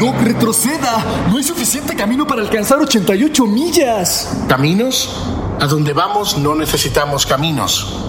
Doc, retroceda. No hay suficiente camino para alcanzar 88 millas. ¿Caminos? A donde vamos no necesitamos caminos.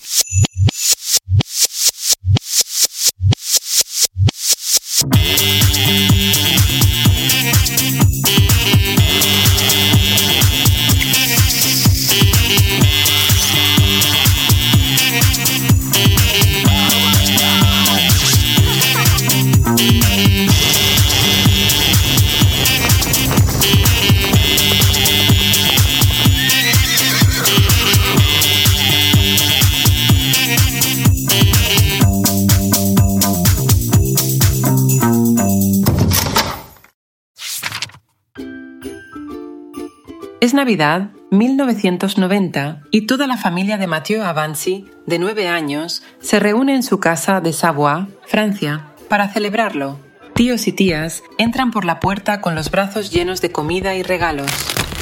Navidad 1990 y toda la familia de Mathieu Avancy, de nueve años, se reúne en su casa de Savoie, Francia, para celebrarlo. Tíos y tías entran por la puerta con los brazos llenos de comida y regalos,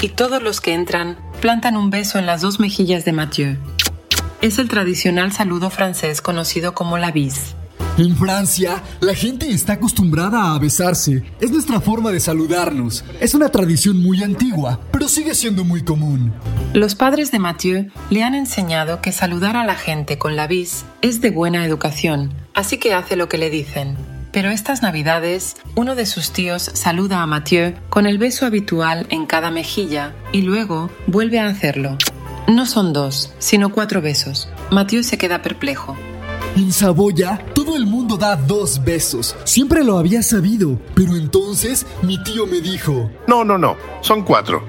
y todos los que entran plantan un beso en las dos mejillas de Mathieu. Es el tradicional saludo francés conocido como la bise. En Francia, la gente está acostumbrada a besarse. Es nuestra forma de saludarnos. Es una tradición muy antigua, pero sigue siendo muy común. Los padres de Mathieu le han enseñado que saludar a la gente con la bis es de buena educación, así que hace lo que le dicen. Pero estas navidades, uno de sus tíos saluda a Mathieu con el beso habitual en cada mejilla y luego vuelve a hacerlo. No son dos, sino cuatro besos. Mathieu se queda perplejo. En Saboya, todo el mundo da dos besos. Siempre lo había sabido. Pero entonces mi tío me dijo, No, no, no. Son cuatro.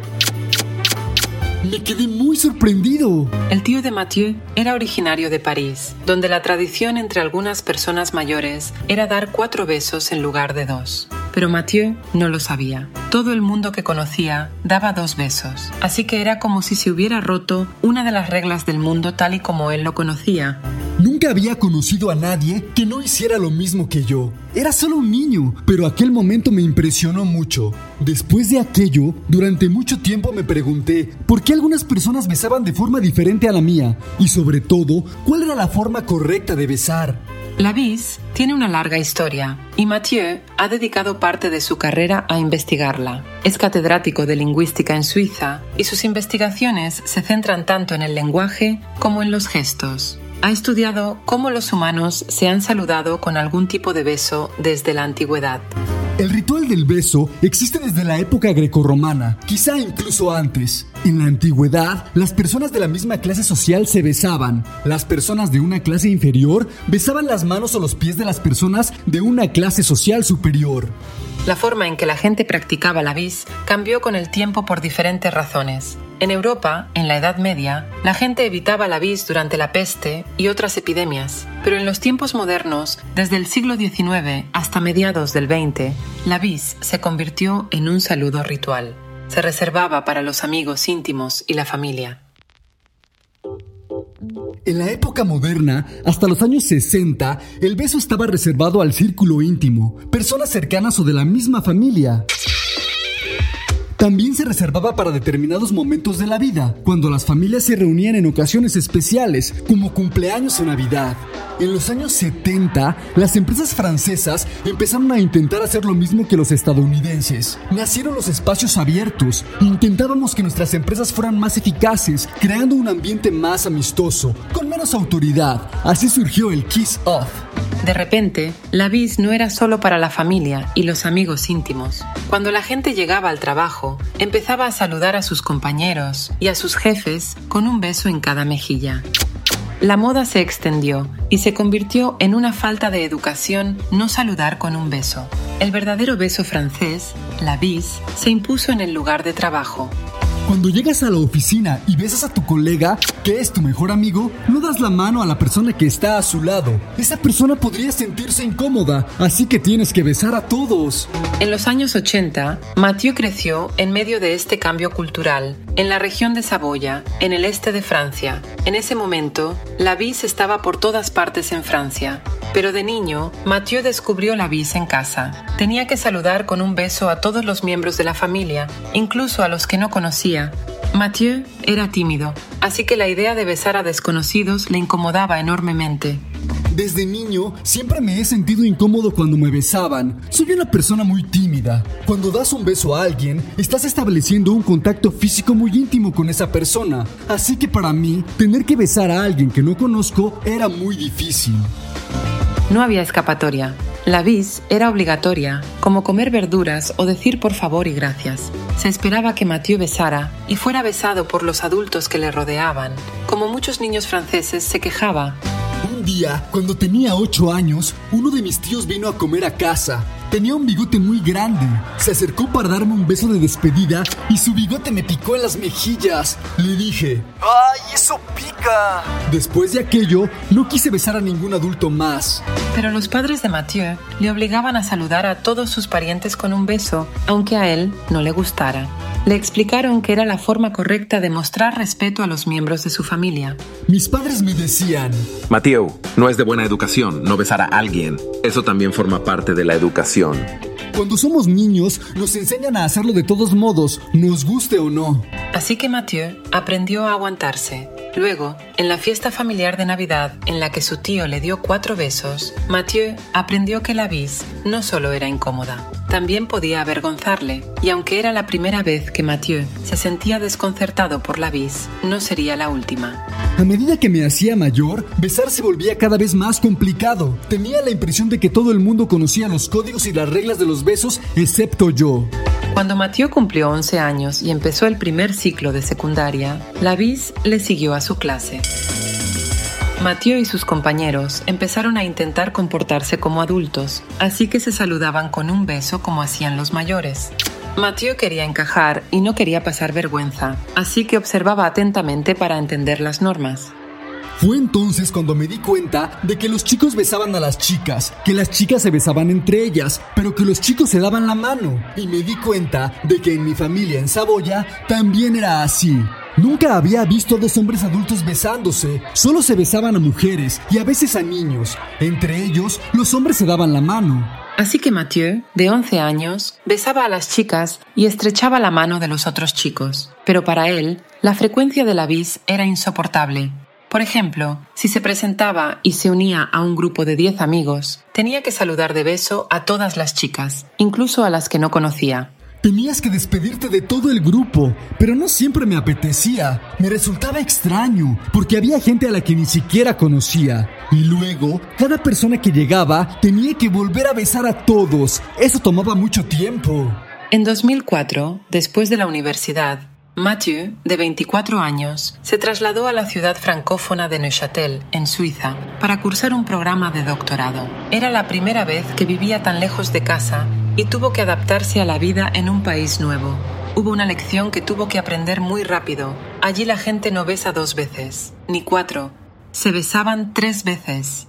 me quedé muy sorprendido. El tío de Mathieu era originario de París, donde la tradición entre algunas personas mayores era dar cuatro besos en lugar de dos. Pero Mathieu no lo sabía. Todo el mundo que conocía daba dos besos, así que era como si se hubiera roto una de las reglas del mundo tal y como él lo conocía. Nunca había conocido a nadie que no hiciera lo mismo que yo. Era solo un niño, pero aquel momento me impresionó mucho. Después de aquello, durante mucho tiempo me pregunté por qué algunas personas besaban de forma diferente a la mía y sobre todo, cuál era la forma correcta de besar. La bis tiene una larga historia y Mathieu ha dedicado parte de su carrera a investigarla. Es catedrático de lingüística en Suiza y sus investigaciones se centran tanto en el lenguaje como en los gestos. Ha estudiado cómo los humanos se han saludado con algún tipo de beso desde la antigüedad. El ritual del beso existe desde la época grecorromana, quizá incluso antes. En la antigüedad, las personas de la misma clase social se besaban. Las personas de una clase inferior besaban las manos o los pies de las personas de una clase social superior. La forma en que la gente practicaba la bis cambió con el tiempo por diferentes razones. En Europa, en la Edad Media, la gente evitaba la bis durante la peste y otras epidemias, pero en los tiempos modernos, desde el siglo XIX hasta mediados del XX, la bis se convirtió en un saludo ritual. Se reservaba para los amigos íntimos y la familia. En la época moderna, hasta los años 60, el beso estaba reservado al círculo íntimo, personas cercanas o de la misma familia. También se reservaba para determinados momentos de la vida, cuando las familias se reunían en ocasiones especiales, como cumpleaños o Navidad. En los años 70, las empresas francesas empezaron a intentar hacer lo mismo que los estadounidenses. Nacieron los espacios abiertos. Intentábamos que nuestras empresas fueran más eficaces, creando un ambiente más amistoso, con menos autoridad. Así surgió el Kiss Off. De repente, la bis no era solo para la familia y los amigos íntimos. Cuando la gente llegaba al trabajo, empezaba a saludar a sus compañeros y a sus jefes con un beso en cada mejilla. La moda se extendió y se convirtió en una falta de educación no saludar con un beso. El verdadero beso francés, la bis, se impuso en el lugar de trabajo. Cuando llegas a la oficina y besas a tu colega, que es tu mejor amigo, no das la mano a la persona que está a su lado. Esa persona podría sentirse incómoda, así que tienes que besar a todos. En los años 80, Mathieu creció en medio de este cambio cultural, en la región de Saboya, en el este de Francia. En ese momento, la vis estaba por todas partes en Francia. Pero de niño, Mathieu descubrió la vis en casa. Tenía que saludar con un beso a todos los miembros de la familia, incluso a los que no conocía. Mathieu era tímido, así que la idea de besar a desconocidos le incomodaba enormemente. Desde niño siempre me he sentido incómodo cuando me besaban. Soy una persona muy tímida. Cuando das un beso a alguien, estás estableciendo un contacto físico muy íntimo con esa persona. Así que para mí, tener que besar a alguien que no conozco era muy difícil. No había escapatoria. La bis era obligatoria, como comer verduras o decir por favor y gracias. Se esperaba que Mathieu besara y fuera besado por los adultos que le rodeaban. Como muchos niños franceses, se quejaba. Un día, cuando tenía ocho años, uno de mis tíos vino a comer a casa. Tenía un bigote muy grande. Se acercó para darme un beso de despedida y su bigote me picó en las mejillas. Le dije, ¡ay, eso pica! Después de aquello, no quise besar a ningún adulto más. Pero los padres de Mathieu le obligaban a saludar a todos sus parientes con un beso, aunque a él no le gustara. Le explicaron que era la forma correcta de mostrar respeto a los miembros de su familia. Mis padres me decían, Mathieu, no es de buena educación no besar a alguien. Eso también forma parte de la educación. Cuando somos niños, nos enseñan a hacerlo de todos modos, nos guste o no. Así que Mathieu aprendió a aguantarse. Luego, en la fiesta familiar de Navidad en la que su tío le dio cuatro besos, Mathieu aprendió que la bis no solo era incómoda, también podía avergonzarle, y aunque era la primera vez que Mathieu se sentía desconcertado por la bis, no sería la última. A medida que me hacía mayor, besar se volvía cada vez más complicado. Tenía la impresión de que todo el mundo conocía los códigos y las reglas de los besos, excepto yo. Cuando Mathieu cumplió 11 años y empezó el primer ciclo de secundaria, la bis le siguió a su clase. Mathieu y sus compañeros empezaron a intentar comportarse como adultos, así que se saludaban con un beso como hacían los mayores. Mathieu quería encajar y no quería pasar vergüenza, así que observaba atentamente para entender las normas. Fue entonces cuando me di cuenta de que los chicos besaban a las chicas, que las chicas se besaban entre ellas, pero que los chicos se daban la mano. Y me di cuenta de que en mi familia en Saboya también era así. Nunca había visto dos hombres adultos besándose, solo se besaban a mujeres y a veces a niños. Entre ellos, los hombres se daban la mano. Así que Mathieu, de 11 años, besaba a las chicas y estrechaba la mano de los otros chicos. Pero para él, la frecuencia de la bis era insoportable. Por ejemplo, si se presentaba y se unía a un grupo de 10 amigos, tenía que saludar de beso a todas las chicas, incluso a las que no conocía. Tenías que despedirte de todo el grupo, pero no siempre me apetecía. Me resultaba extraño, porque había gente a la que ni siquiera conocía. Y luego, cada persona que llegaba tenía que volver a besar a todos. Eso tomaba mucho tiempo. En 2004, después de la universidad, Mathieu, de 24 años, se trasladó a la ciudad francófona de Neuchâtel, en Suiza, para cursar un programa de doctorado. Era la primera vez que vivía tan lejos de casa y tuvo que adaptarse a la vida en un país nuevo. Hubo una lección que tuvo que aprender muy rápido. Allí la gente no besa dos veces, ni cuatro. Se besaban tres veces.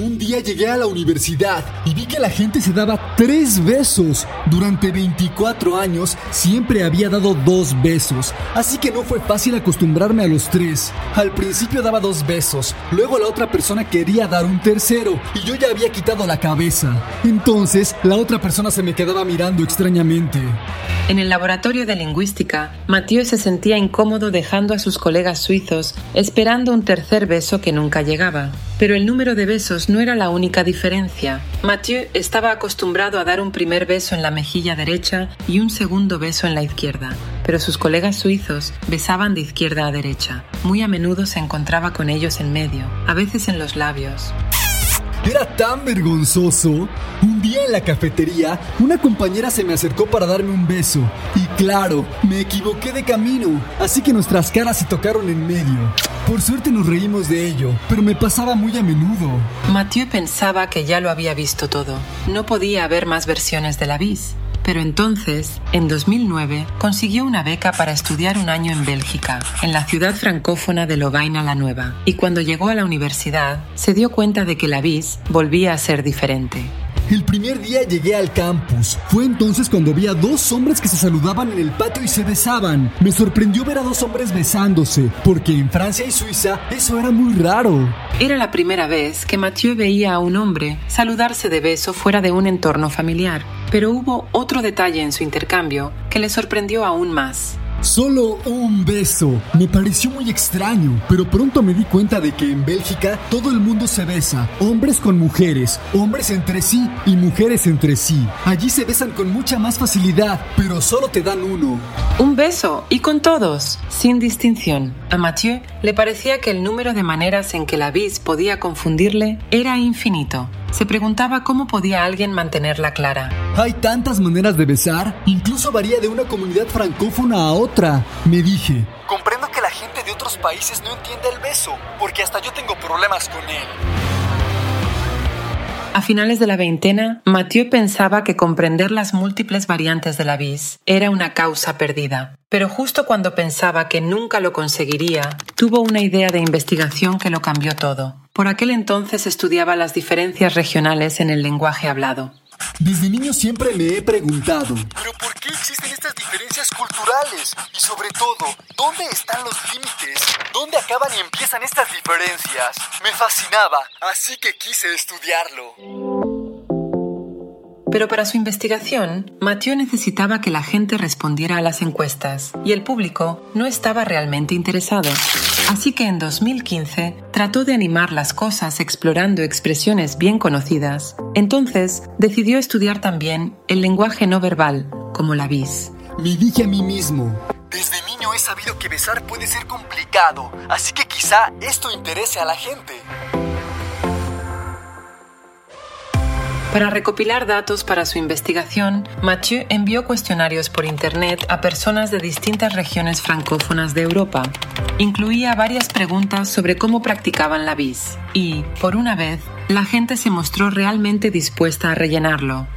Un día llegué a la universidad y vi que la gente se daba tres besos. Durante 24 años siempre había dado dos besos, así que no fue fácil acostumbrarme a los tres. Al principio daba dos besos, luego la otra persona quería dar un tercero y yo ya había quitado la cabeza. Entonces la otra persona se me quedaba mirando extrañamente. En el laboratorio de lingüística, Mathieu se sentía incómodo dejando a sus colegas suizos esperando un tercer beso que nunca llegaba. Pero el número de besos no era la única diferencia. Mathieu estaba acostumbrado a dar un primer beso en la mejilla derecha y un segundo beso en la izquierda, pero sus colegas suizos besaban de izquierda a derecha. Muy a menudo se encontraba con ellos en medio, a veces en los labios. Era tan vergonzoso. Un día en la cafetería, una compañera se me acercó para darme un beso. Y claro, me equivoqué de camino, así que nuestras caras se tocaron en medio. Por suerte nos reímos de ello, pero me pasaba muy a menudo. Mathieu pensaba que ya lo había visto todo. No podía haber más versiones de la bis. Pero entonces, en 2009, consiguió una beca para estudiar un año en Bélgica, en la ciudad francófona de Lovaina-la-Nueva. Y cuando llegó a la universidad, se dio cuenta de que la vis volvía a ser diferente. El primer día llegué al campus. Fue entonces cuando vi a dos hombres que se saludaban en el patio y se besaban. Me sorprendió ver a dos hombres besándose, porque en Francia y Suiza eso era muy raro. Era la primera vez que Mathieu veía a un hombre saludarse de beso fuera de un entorno familiar. Pero hubo otro detalle en su intercambio que le sorprendió aún más. Solo un beso. Me pareció muy extraño, pero pronto me di cuenta de que en Bélgica todo el mundo se besa, hombres con mujeres, hombres entre sí y mujeres entre sí. Allí se besan con mucha más facilidad, pero solo te dan uno. Un beso, y con todos, sin distinción. A Mathieu le parecía que el número de maneras en que la vis podía confundirle era infinito. Se preguntaba cómo podía alguien mantenerla clara. Hay tantas maneras de besar, incluso varía de una comunidad francófona a otra. Me dije, comprendo que la gente de otros países no entienda el beso, porque hasta yo tengo problemas con él. A finales de la veintena, Mathieu pensaba que comprender las múltiples variantes de la vis era una causa perdida. Pero justo cuando pensaba que nunca lo conseguiría, tuvo una idea de investigación que lo cambió todo. Por aquel entonces estudiaba las diferencias regionales en el lenguaje hablado. Desde niño siempre me he preguntado, ¿pero por qué existen estas diferencias culturales? Y sobre todo, ¿dónde están los límites? ¿Dónde acaban y empiezan estas diferencias? Me fascinaba, así que quise estudiarlo. Pero para su investigación, Mathieu necesitaba que la gente respondiera a las encuestas y el público no estaba realmente interesado. Así que en 2015 trató de animar las cosas explorando expresiones bien conocidas. Entonces decidió estudiar también el lenguaje no verbal, como la vis. Me dije a mí mismo, desde niño he sabido que besar puede ser complicado, así que quizá esto interese a la gente. Para recopilar datos para su investigación, Mathieu envió cuestionarios por Internet a personas de distintas regiones francófonas de Europa. Incluía varias preguntas sobre cómo practicaban la vis y, por una vez, la gente se mostró realmente dispuesta a rellenarlo.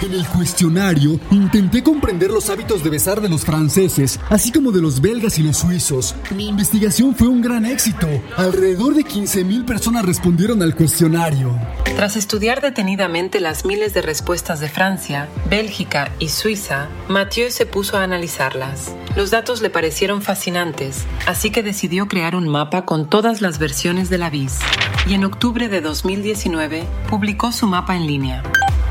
En el cuestionario intenté comprender los hábitos de besar de los franceses, así como de los belgas y los suizos. Mi investigación fue un gran éxito. Alrededor de 15.000 personas respondieron al cuestionario. Tras estudiar detenidamente las miles de respuestas de Francia, Bélgica y Suiza, Mathieu se puso a analizarlas. Los datos le parecieron fascinantes, así que decidió crear un mapa con todas las versiones de la vis. Y en octubre de 2019 publicó su mapa en línea.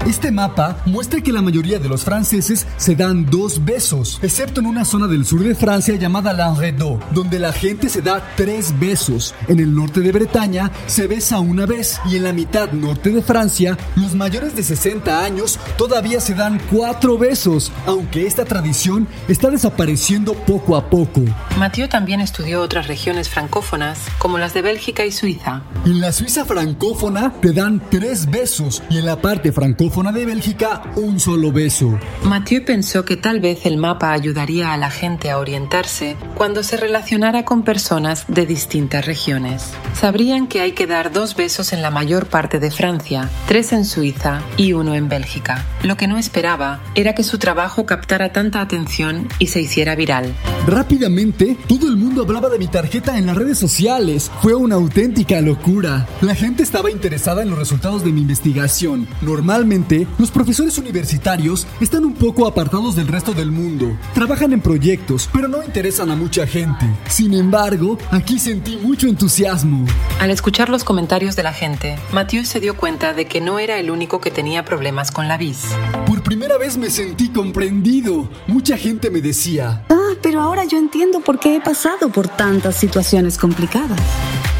Este mapa muestra que la mayoría de los franceses se dan dos besos, excepto en una zona del sur de Francia llamada Languedoc, donde la gente se da tres besos. En el norte de Bretaña se besa una vez y en la mitad norte de Francia, los mayores de 60 años todavía se dan cuatro besos, aunque esta tradición está desapareciendo poco a poco. Mathieu también estudió otras regiones francófonas, como las de Bélgica y Suiza. En la Suiza francófona te dan tres besos y en la parte francófona de Bélgica un solo beso. Mathieu pensó que tal vez el mapa ayudaría a la gente a orientarse cuando se relacionara con personas de distintas regiones. Sabrían que hay que dar dos besos en la mayor parte de Francia, tres en Suiza y uno en Bélgica. Lo que no esperaba era que su trabajo captara tanta atención y se hiciera viral. Rápidamente, todo el mundo hablaba de mi tarjeta en las redes sociales. Fue una auténtica locura. La gente estaba interesada en los resultados de mi investigación. Normalmente, los profesores universitarios están un poco apartados del resto del mundo. Trabajan en proyectos, pero no interesan a mucha gente. Sin embargo, aquí sentí mucho entusiasmo. Al escuchar los comentarios de la gente, Mathieu se dio cuenta de que no era el único que tenía problemas con la vis. Por primera vez me sentí comprendido. Mucha gente me decía, Ah, pero ahora yo entiendo por qué he pasado por tantas situaciones complicadas.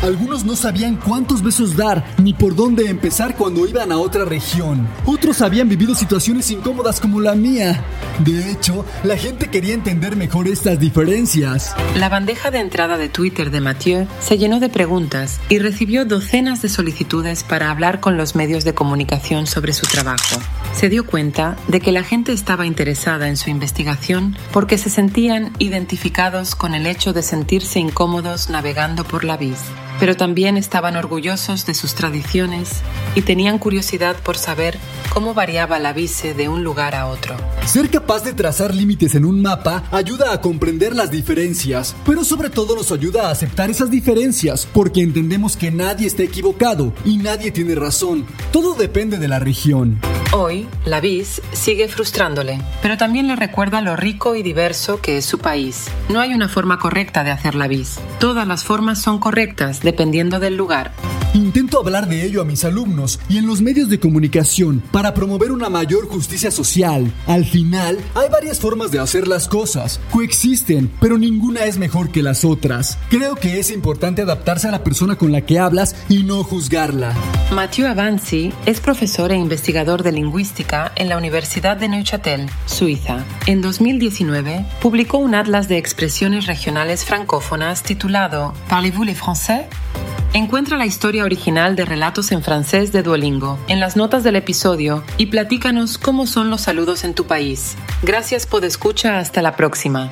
Algunos no sabían cuántos besos dar ni por dónde empezar cuando iban a otra región. Otros habían vivido situaciones incómodas como la mía. De hecho, la gente quería entender mejor estas diferencias. La bandeja de entrada de Twitter de Mathieu se llenó de preguntas y recibió docenas de solicitudes para hablar con los medios de comunicación sobre su trabajo. Se dio cuenta de que la gente estaba interesada en su investigación porque se sentían identificados con el hecho de sentirse incómodos navegando por la vis. Pero también estaban orgullosos de sus tradiciones y tenían curiosidad por saber cómo variaba la vise de un lugar a otro. Ser capaz de trazar límites en un mapa ayuda a comprender las diferencias, pero sobre todo nos ayuda a aceptar esas diferencias, porque entendemos que nadie está equivocado y nadie tiene razón. Todo depende de la región. Hoy, la vis sigue frustrándole, pero también le recuerda lo rico y diverso que es su país. No hay una forma correcta de hacer la vis. Todas las formas son correctas dependiendo del lugar. Intento hablar de ello a mis alumnos y en los medios de comunicación para promover una mayor justicia social. Al final, hay varias formas de hacer las cosas. Coexisten, pero ninguna es mejor que las otras. Creo que es importante adaptarse a la persona con la que hablas y no juzgarla. Mathieu Avanzi es profesor e investigador de lingüística en la Universidad de Neuchâtel, Suiza. En 2019, publicó un atlas de expresiones regionales francófonas titulado Parlez-vous les français? Encuentra la historia original de Relatos en francés de Duolingo en las notas del episodio y platícanos cómo son los saludos en tu país. Gracias por escucha, hasta la próxima.